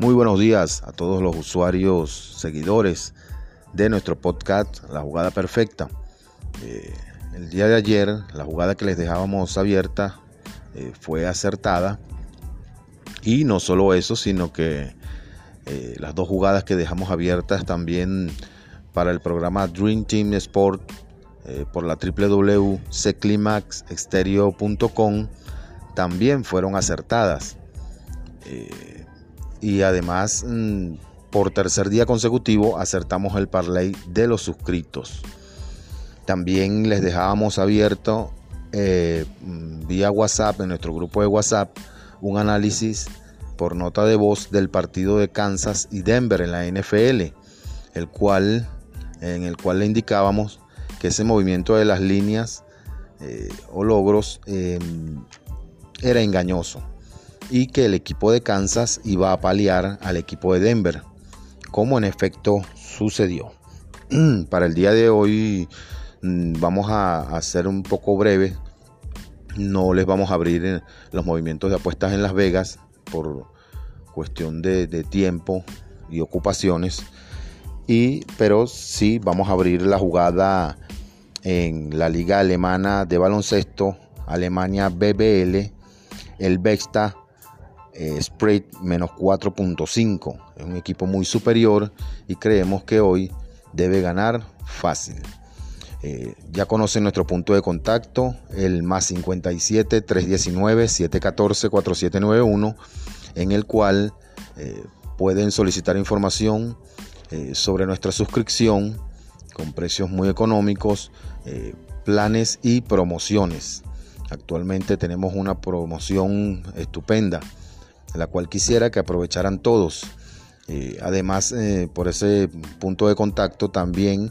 Muy buenos días a todos los usuarios, seguidores de nuestro podcast La Jugada Perfecta. Eh, el día de ayer, la jugada que les dejábamos abierta eh, fue acertada. Y no solo eso, sino que eh, las dos jugadas que dejamos abiertas también para el programa Dream Team Sport por la www.seclimaxexterio.com también fueron acertadas y además mm, por tercer día consecutivo acertamos el parlay de los suscritos. También les dejábamos abierto eh, mm, vía WhatsApp en nuestro grupo de WhatsApp un análisis por nota de voz del partido de Kansas y Denver en la NFL, el cual, en el cual le indicábamos que ese movimiento de las líneas eh, o logros em, era engañoso y que el equipo de Kansas iba a paliar al equipo de Denver, como en efecto sucedió. Para el día de hoy mm, vamos a hacer un poco breve, no les vamos a abrir eh, los movimientos de apuestas en Las Vegas por cuestión de, tiempo y ocupaciones, y, pero sí vamos a abrir la jugada en la liga alemana de baloncesto, Alemania BBL, el Bexta eh, spread menos 4.5. Es un equipo muy superior y creemos que hoy debe ganar fácil. Eh, ya conocen nuestro punto de contacto, el más 57 319 714 4791, en el cual eh, pueden solicitar información sobre nuestra suscripción con precios muy económicos, planes y promociones. Actualmente tenemos una promoción estupenda la cual quisiera que aprovecharan todos. Eh, además, eh, por ese punto de contacto también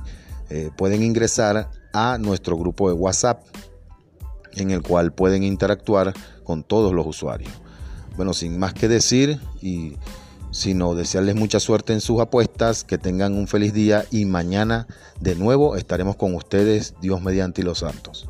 eh, pueden ingresar a nuestro grupo de WhatsApp, en el cual pueden interactuar con todos los usuarios. Bueno, sin más que decir y sino desearles mucha suerte en sus apuestas, que tengan un feliz día y mañana de nuevo estaremos con ustedes, Dios mediante y los santos.